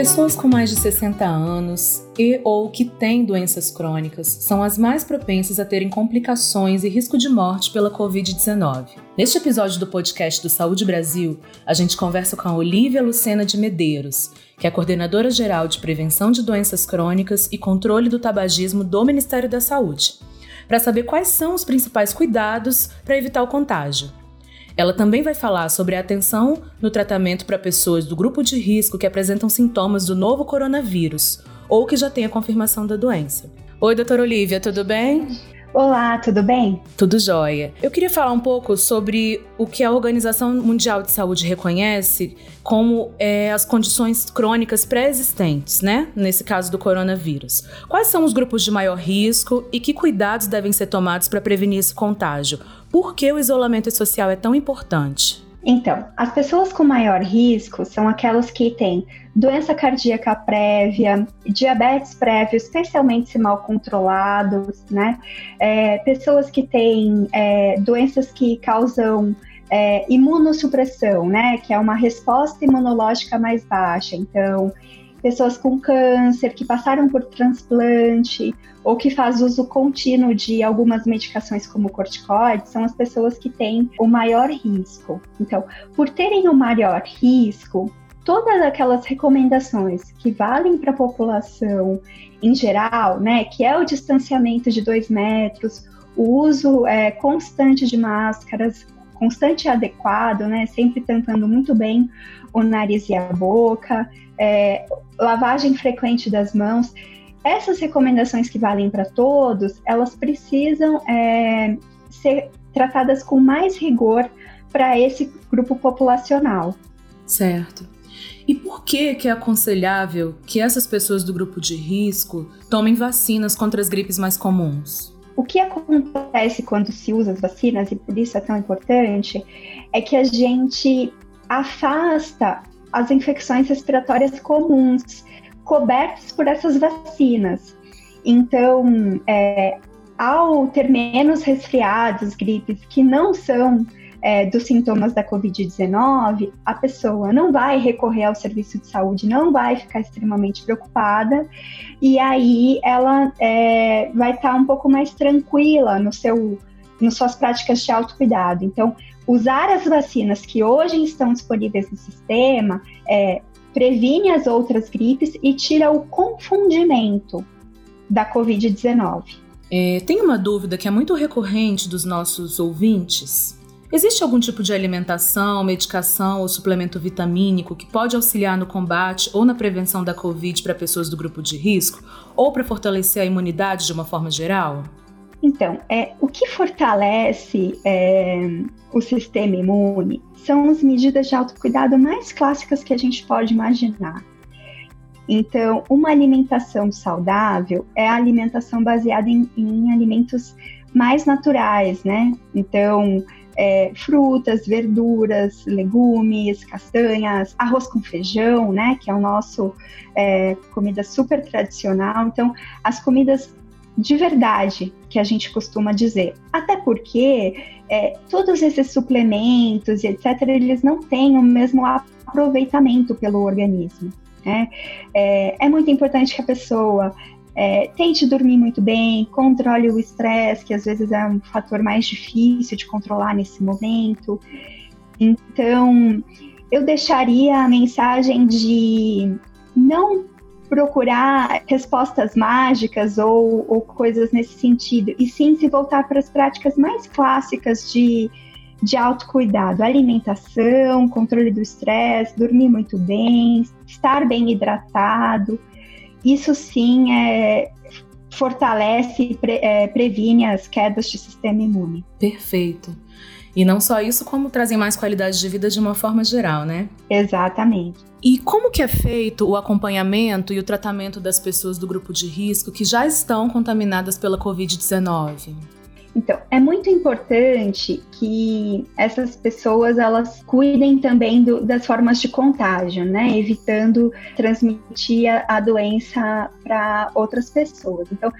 Pessoas com mais de 60 anos e ou que têm doenças crônicas são as mais propensas a terem complicações e risco de morte pela Covid-19. Neste episódio do podcast do Saúde Brasil, a gente conversa com a Olivia Lucena de Medeiros, que é coordenadora geral de prevenção de doenças crônicas e controle do tabagismo do Ministério da Saúde, para saber quais são os principais cuidados para evitar o contágio. Ela também vai falar sobre a atenção no tratamento para pessoas do grupo de risco que apresentam sintomas do novo coronavírus ou que já têm a confirmação da doença. Oi, doutora Olivia, tudo bem? Olá, tudo bem? Tudo jóia. Eu queria falar um pouco sobre o que a Organização Mundial de Saúde reconhece como é, as condições crônicas pré-existentes, né? Nesse caso do coronavírus. Quais são os grupos de maior risco e que cuidados devem ser tomados para prevenir esse contágio? Por que o isolamento social é tão importante? Então, as pessoas com maior risco são aquelas que têm doença cardíaca prévia, diabetes prévio, especialmente se mal controlados, né? É, pessoas que têm é, doenças que causam é, imunossupressão, né? Que é uma resposta imunológica mais baixa. Então, pessoas com câncer, que passaram por transplante ou que faz uso contínuo de algumas medicações como corticoides, são as pessoas que têm o maior risco. Então, por terem o maior risco, todas aquelas recomendações que valem para a população em geral, né, que é o distanciamento de dois metros, o uso é, constante de máscaras, constante e adequado, né, sempre tampando muito bem o nariz e a boca, é, lavagem frequente das mãos. Essas recomendações que valem para todos, elas precisam é, ser tratadas com mais rigor para esse grupo populacional. Certo. E por que, que é aconselhável que essas pessoas do grupo de risco tomem vacinas contra as gripes mais comuns? O que acontece quando se usa as vacinas, e por isso é tão importante, é que a gente afasta as infecções respiratórias comuns cobertas por essas vacinas. Então, é, ao ter menos resfriados, gripes que não são é, dos sintomas da Covid-19, a pessoa não vai recorrer ao serviço de saúde, não vai ficar extremamente preocupada, e aí ela é, vai estar um pouco mais tranquila no seu, nas suas práticas de autocuidado. Então, usar as vacinas que hoje estão disponíveis no sistema é, previne as outras gripes e tira o confundimento da Covid-19. É, tem uma dúvida que é muito recorrente dos nossos ouvintes. Existe algum tipo de alimentação, medicação ou suplemento vitamínico que pode auxiliar no combate ou na prevenção da Covid para pessoas do grupo de risco ou para fortalecer a imunidade de uma forma geral? Então, é, o que fortalece é, o sistema imune são as medidas de autocuidado mais clássicas que a gente pode imaginar. Então, uma alimentação saudável é a alimentação baseada em, em alimentos mais naturais, né? Então, é, frutas, verduras, legumes, castanhas, arroz com feijão, né? Que é o nosso é, comida super tradicional. Então, as comidas de verdade que a gente costuma dizer. Até porque é, todos esses suplementos e etc., eles não têm o mesmo aproveitamento pelo organismo. Né? É, é muito importante que a pessoa é, tente dormir muito bem, controle o estresse, que às vezes é um fator mais difícil de controlar nesse momento. Então, eu deixaria a mensagem de não procurar respostas mágicas ou, ou coisas nesse sentido, e sim se voltar para as práticas mais clássicas de, de autocuidado, alimentação, controle do estresse, dormir muito bem, estar bem hidratado. Isso sim é, fortalece e pre, é, previne as quedas de sistema imune. Perfeito. E não só isso, como trazem mais qualidade de vida de uma forma geral, né? Exatamente. E como que é feito o acompanhamento e o tratamento das pessoas do grupo de risco que já estão contaminadas pela Covid-19? Então, é muito importante que essas pessoas elas cuidem também do, das formas de contágio, né? Evitando transmitir a, a doença para outras pessoas. Então,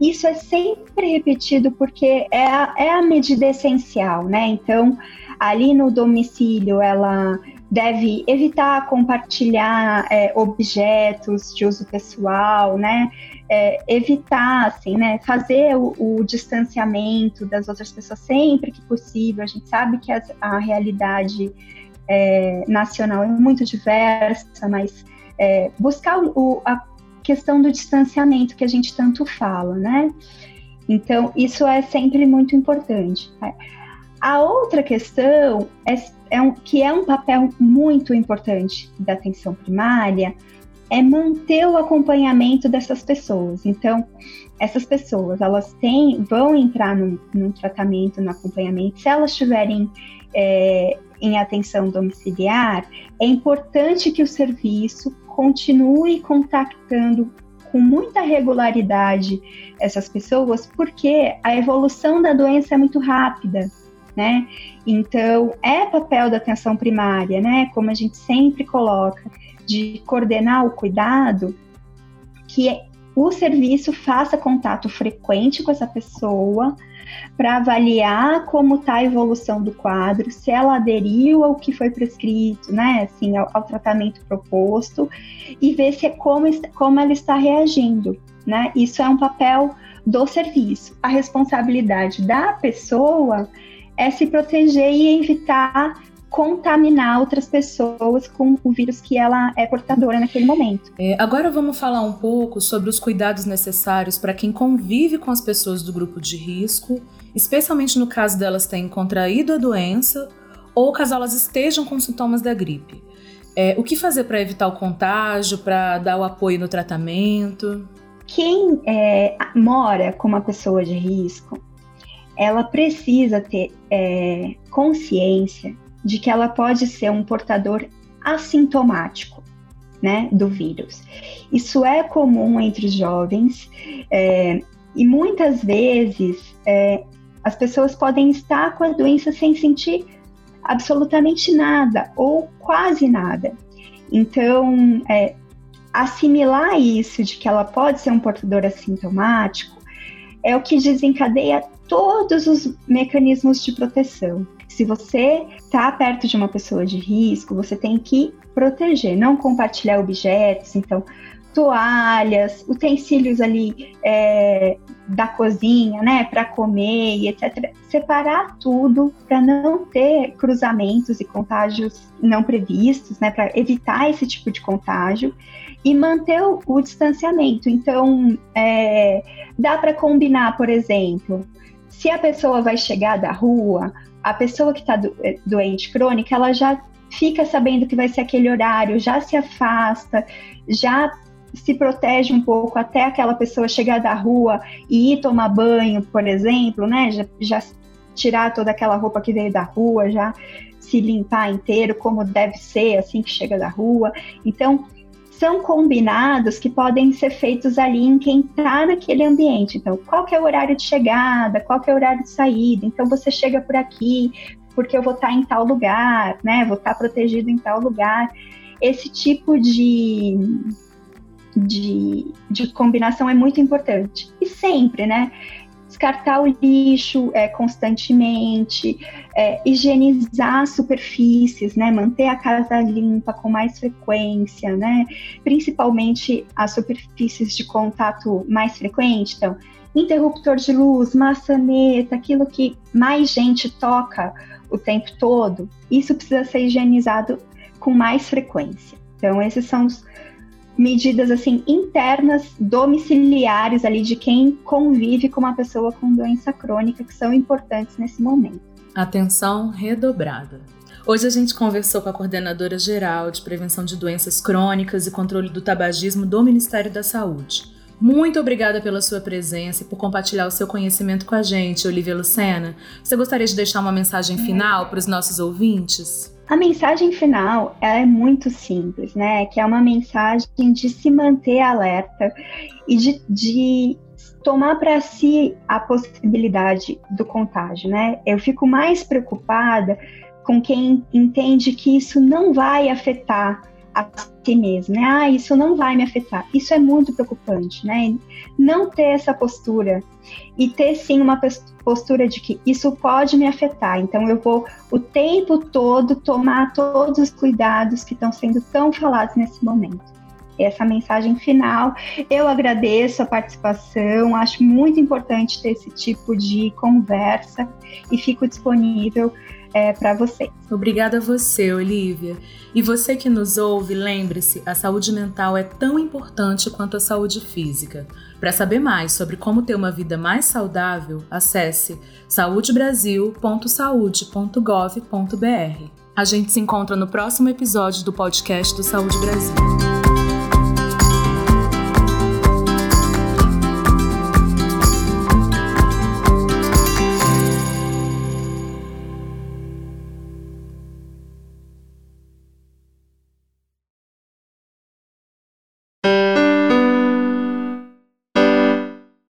isso é sempre repetido porque é a, é a medida essencial, né? Então, ali no domicílio, ela deve evitar compartilhar é, objetos de uso pessoal, né? É, evitar, assim, né, fazer o, o, distanciamento das outras pessoas sempre que possível. A gente sabe que as, a realidade é, nacional é muito diversa, mas é, buscar o, a questão do distanciamento que a gente tanto fala, né? Então, isso é sempre muito importante. A outra questão é, é um, que é um papel muito importante da atenção primária é manter o acompanhamento dessas pessoas. Então, essas pessoas, elas têm, vão entrar num, num tratamento, no acompanhamento, se elas estiverem é, em atenção domiciliar, é importante que o serviço continue contactando com muita regularidade essas pessoas, porque a evolução da doença é muito rápida, né? Então, é papel da atenção primária, né? Como a gente sempre coloca, de coordenar o cuidado, que o serviço faça contato frequente com essa pessoa para avaliar como está a evolução do quadro, se ela aderiu ao que foi prescrito, né, assim, ao, ao tratamento proposto, e ver se é como, como ela está reagindo, né? Isso é um papel do serviço. A responsabilidade da pessoa é se proteger e evitar contaminar outras pessoas com o vírus que ela é portadora naquele momento. É, agora vamos falar um pouco sobre os cuidados necessários para quem convive com as pessoas do grupo de risco, especialmente no caso delas terem contraído a doença ou caso elas estejam com sintomas da gripe. É, o que fazer para evitar o contágio, para dar o apoio no tratamento? Quem é, mora com uma pessoa de risco, ela precisa ter é, consciência de que ela pode ser um portador assintomático né, do vírus. Isso é comum entre os jovens é, e muitas vezes é, as pessoas podem estar com a doença sem sentir absolutamente nada ou quase nada. Então, é, assimilar isso de que ela pode ser um portador assintomático é o que desencadeia todos os mecanismos de proteção. Se você está perto de uma pessoa de risco, você tem que proteger, não compartilhar objetos. Então, toalhas, utensílios ali é, da cozinha, né, para comer etc. Separar tudo para não ter cruzamentos e contágios não previstos, né, para evitar esse tipo de contágio e manter o, o distanciamento. Então, é, dá para combinar, por exemplo, se a pessoa vai chegar da rua, a pessoa que está do, eh, doente crônica, ela já fica sabendo que vai ser aquele horário, já se afasta, já se protege um pouco até aquela pessoa chegar da rua e ir tomar banho, por exemplo, né? Já, já tirar toda aquela roupa que veio da rua, já se limpar inteiro, como deve ser assim que chega da rua. Então, são combinados que podem ser feitos ali em quem está naquele ambiente. Então, qual que é o horário de chegada, qual que é o horário de saída? Então, você chega por aqui porque eu vou estar tá em tal lugar, né? Vou estar tá protegido em tal lugar. Esse tipo de, de, de combinação é muito importante. E sempre, né? descartar o lixo é, constantemente, é, higienizar superfícies, né, manter a casa limpa com mais frequência, né, principalmente as superfícies de contato mais frequente, então interruptor de luz, maçaneta, aquilo que mais gente toca o tempo todo, isso precisa ser higienizado com mais frequência. Então esses são os medidas assim internas domiciliares ali de quem convive com uma pessoa com doença crônica que são importantes nesse momento. Atenção redobrada. Hoje a gente conversou com a coordenadora geral de prevenção de doenças crônicas e controle do tabagismo do Ministério da Saúde. Muito obrigada pela sua presença e por compartilhar o seu conhecimento com a gente, Olivia Lucena. Você gostaria de deixar uma mensagem final para os nossos ouvintes? A mensagem final é muito simples, né? Que é uma mensagem de se manter alerta e de, de tomar para si a possibilidade do contágio, né? Eu fico mais preocupada com quem entende que isso não vai afetar a mesmo, né? Ah, isso não vai me afetar. Isso é muito preocupante, né? Não ter essa postura e ter sim uma postura de que isso pode me afetar. Então eu vou o tempo todo tomar todos os cuidados que estão sendo tão falados nesse momento. Essa mensagem final. Eu agradeço a participação, acho muito importante ter esse tipo de conversa e fico disponível é, para vocês. Obrigada a você, Olivia. E você que nos ouve, lembre-se: a saúde mental é tão importante quanto a saúde física. Para saber mais sobre como ter uma vida mais saudável, acesse saudebrasil.saude.gov.br. A gente se encontra no próximo episódio do podcast do Saúde Brasil.